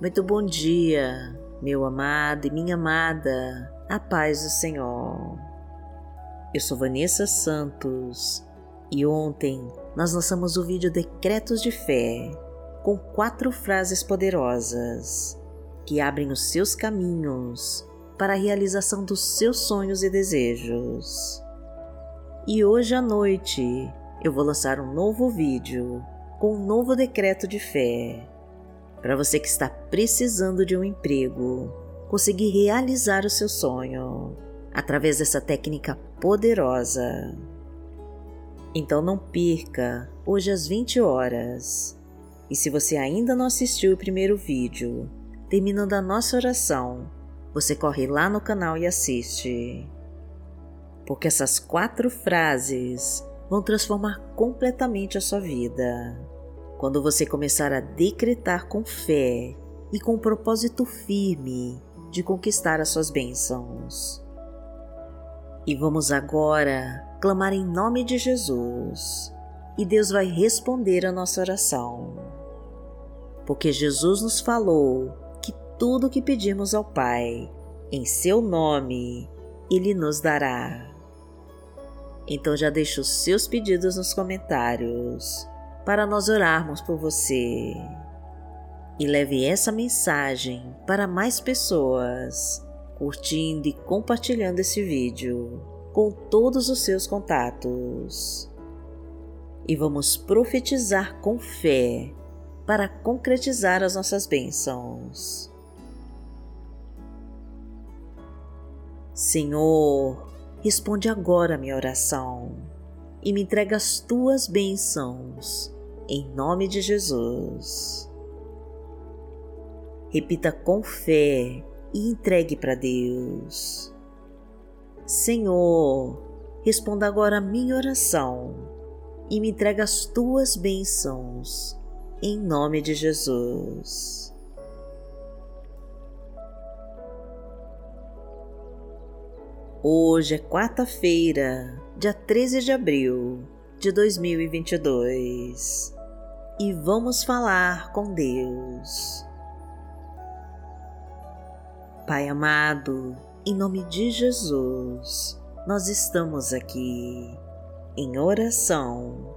Muito bom dia, meu amado e minha amada, a paz do Senhor. Eu sou Vanessa Santos e ontem nós lançamos o vídeo Decretos de Fé com quatro frases poderosas que abrem os seus caminhos para a realização dos seus sonhos e desejos. E hoje à noite eu vou lançar um novo vídeo com um novo decreto de fé para você que está precisando de um emprego, conseguir realizar o seu sonho através dessa técnica poderosa. Então não perca hoje às 20 horas. E se você ainda não assistiu o primeiro vídeo, terminando a nossa oração, você corre lá no canal e assiste. Porque essas quatro frases vão transformar completamente a sua vida quando você começar a decretar com fé e com propósito firme de conquistar as suas bênçãos. E vamos agora clamar em nome de Jesus, e Deus vai responder a nossa oração. Porque Jesus nos falou que tudo o que pedimos ao Pai, em seu nome, Ele nos dará. Então já deixe os seus pedidos nos comentários para nós orarmos por você. E leve essa mensagem para mais pessoas, curtindo e compartilhando esse vídeo com todos os seus contatos. E vamos profetizar com fé para concretizar as nossas bênçãos. Senhor, responde agora a minha oração e me entrega as tuas bênçãos em nome de Jesus. Repita com fé e entregue para Deus. Senhor, responda agora a minha oração e me entrega as tuas bênçãos, em nome de Jesus. Hoje é quarta-feira, dia 13 de abril de 2022 e vamos falar com Deus. Pai amado, em nome de Jesus, nós estamos aqui em oração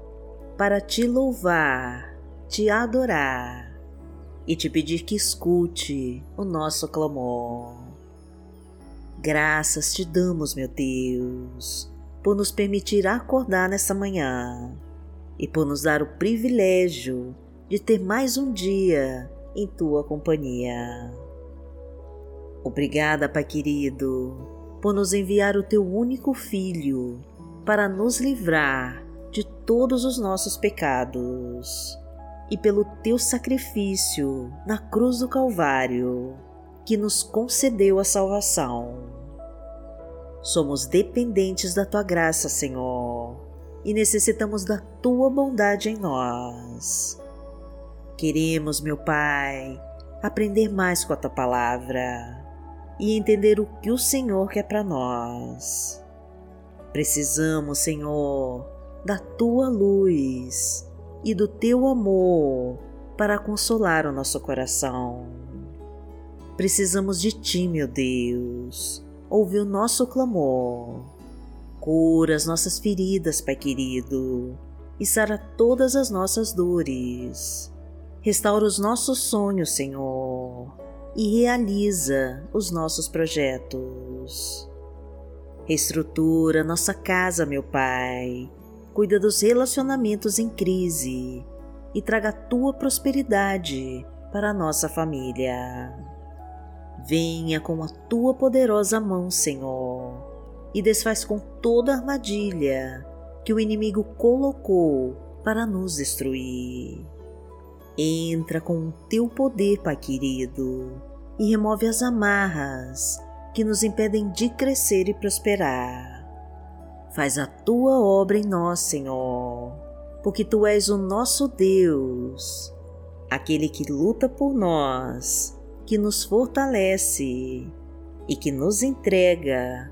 para te louvar, te adorar e te pedir que escute o nosso clamor. Graças te damos, meu Deus, por nos permitir acordar nessa manhã e por nos dar o privilégio de ter mais um dia em tua companhia. Obrigada, Pai querido, por nos enviar o teu único Filho para nos livrar de todos os nossos pecados e pelo teu sacrifício na cruz do Calvário que nos concedeu a salvação. Somos dependentes da tua graça, Senhor e necessitamos da tua bondade em nós. Queremos, meu Pai, aprender mais com a tua palavra e entender o que o Senhor quer para nós. Precisamos, Senhor, da tua luz e do teu amor para consolar o nosso coração. Precisamos de ti, meu Deus. Ouve o nosso clamor Cura as nossas feridas, Pai querido, e sara todas as nossas dores. Restaura os nossos sonhos, Senhor, e realiza os nossos projetos. Reestrutura nossa casa, meu Pai. Cuida dos relacionamentos em crise e traga a tua prosperidade para a nossa família. Venha com a tua poderosa mão, Senhor e desfaz com toda a armadilha que o inimigo colocou para nos destruir. Entra com o teu poder, Pai querido, e remove as amarras que nos impedem de crescer e prosperar. Faz a tua obra em nós, Senhor, porque tu és o nosso Deus, aquele que luta por nós, que nos fortalece e que nos entrega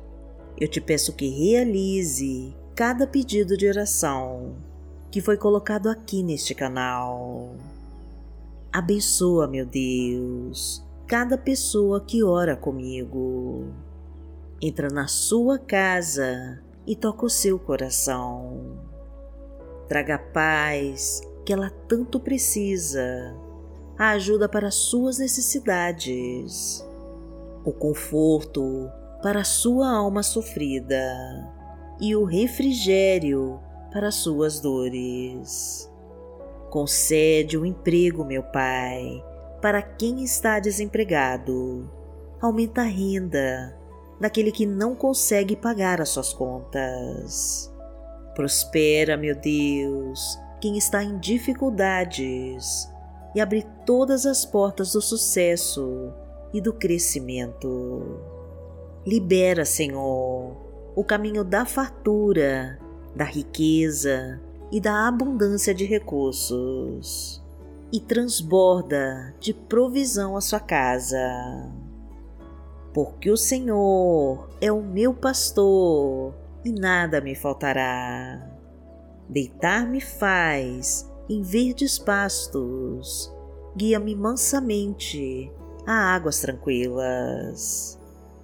eu te peço que realize cada pedido de oração que foi colocado aqui neste canal Abençoa, meu Deus, cada pessoa que ora comigo. Entra na sua casa e toca o seu coração. Traga a paz que ela tanto precisa, a ajuda para suas necessidades, o conforto para sua alma sofrida e o refrigério para suas dores. Concede o um emprego, meu Pai, para quem está desempregado. Aumenta a renda daquele que não consegue pagar as suas contas. Prospera, meu Deus, quem está em dificuldades e abre todas as portas do sucesso e do crescimento. Libera, Senhor, o caminho da fartura, da riqueza e da abundância de recursos, e transborda de provisão a sua casa. Porque o Senhor é o meu pastor e nada me faltará. Deitar-me faz em verdes pastos, guia-me mansamente a águas tranquilas.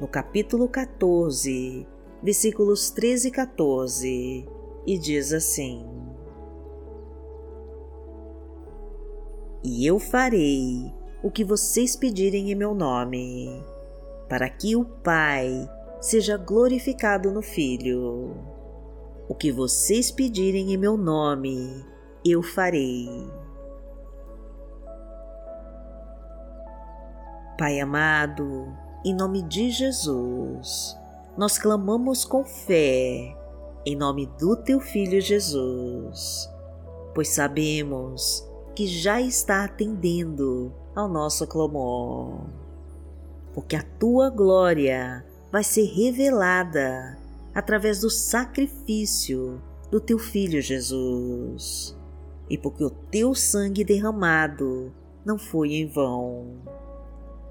no capítulo 14, versículos 13 e 14 e diz assim: E eu farei o que vocês pedirem em meu nome, para que o Pai seja glorificado no Filho. O que vocês pedirem em meu nome, eu farei. Pai amado, em nome de Jesus, nós clamamos com fé em nome do teu Filho Jesus, pois sabemos que já está atendendo ao nosso clamor, porque a tua glória vai ser revelada através do sacrifício do teu Filho Jesus, e porque o teu sangue derramado não foi em vão.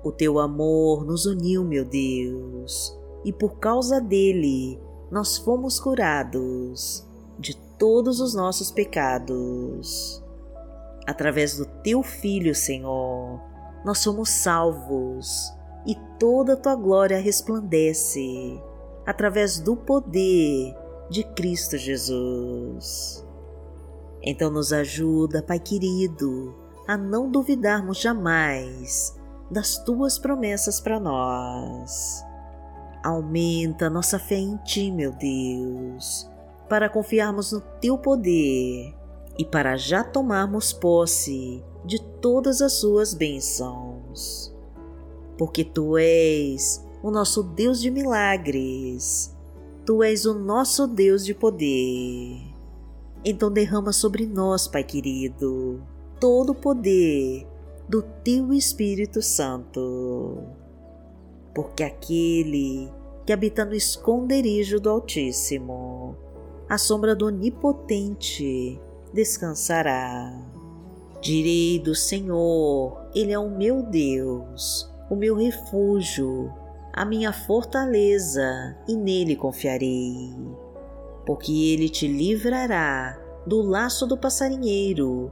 O teu amor nos uniu, meu Deus, e por causa dele nós fomos curados de todos os nossos pecados. Através do Teu Filho, Senhor, nós somos salvos e toda a Tua glória resplandece através do poder de Cristo Jesus. Então nos ajuda, Pai querido, a não duvidarmos jamais das Tuas promessas para nós Aumenta nossa fé em Ti, meu Deus, para confiarmos no Teu poder e para já tomarmos posse de todas as Suas bênçãos. porque tu és o nosso Deus de milagres, tu és o nosso Deus de poder. Então derrama sobre nós, Pai querido, todo o poder do teu Espírito Santo. Porque aquele que habita no esconderijo do Altíssimo, à sombra do Onipotente, descansará. Direi do Senhor, Ele é o meu Deus, o meu refúgio, a minha fortaleza, e nele confiarei. Porque Ele te livrará do laço do passarinheiro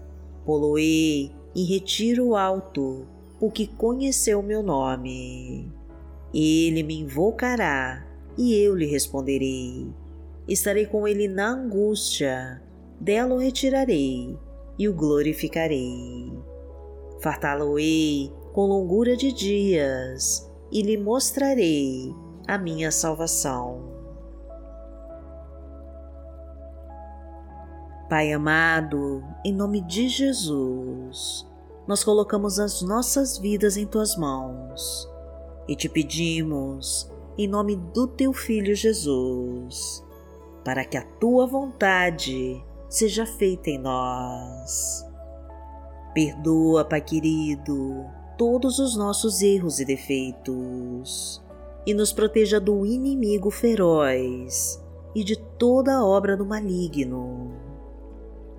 Poloei em retiro alto, porque conheceu meu nome. Ele me invocará e eu lhe responderei. Estarei com ele na angústia, dela o retirarei e o glorificarei. Fartá-lo-ei com longura de dias e lhe mostrarei a minha salvação. Pai amado, em nome de Jesus, nós colocamos as nossas vidas em tuas mãos e te pedimos em nome do teu Filho Jesus, para que a tua vontade seja feita em nós. Perdoa, Pai querido, todos os nossos erros e defeitos e nos proteja do inimigo feroz e de toda obra do maligno.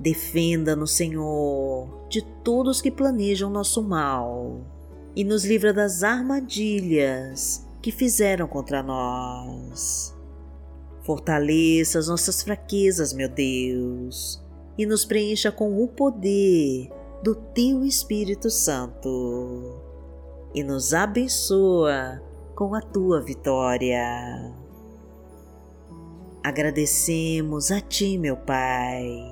Defenda-nos, Senhor, de todos que planejam nosso mal e nos livra das armadilhas que fizeram contra nós. Fortaleça as nossas fraquezas, meu Deus, e nos preencha com o poder do Teu Espírito Santo e nos abençoa com a Tua vitória. Agradecemos a Ti, meu Pai,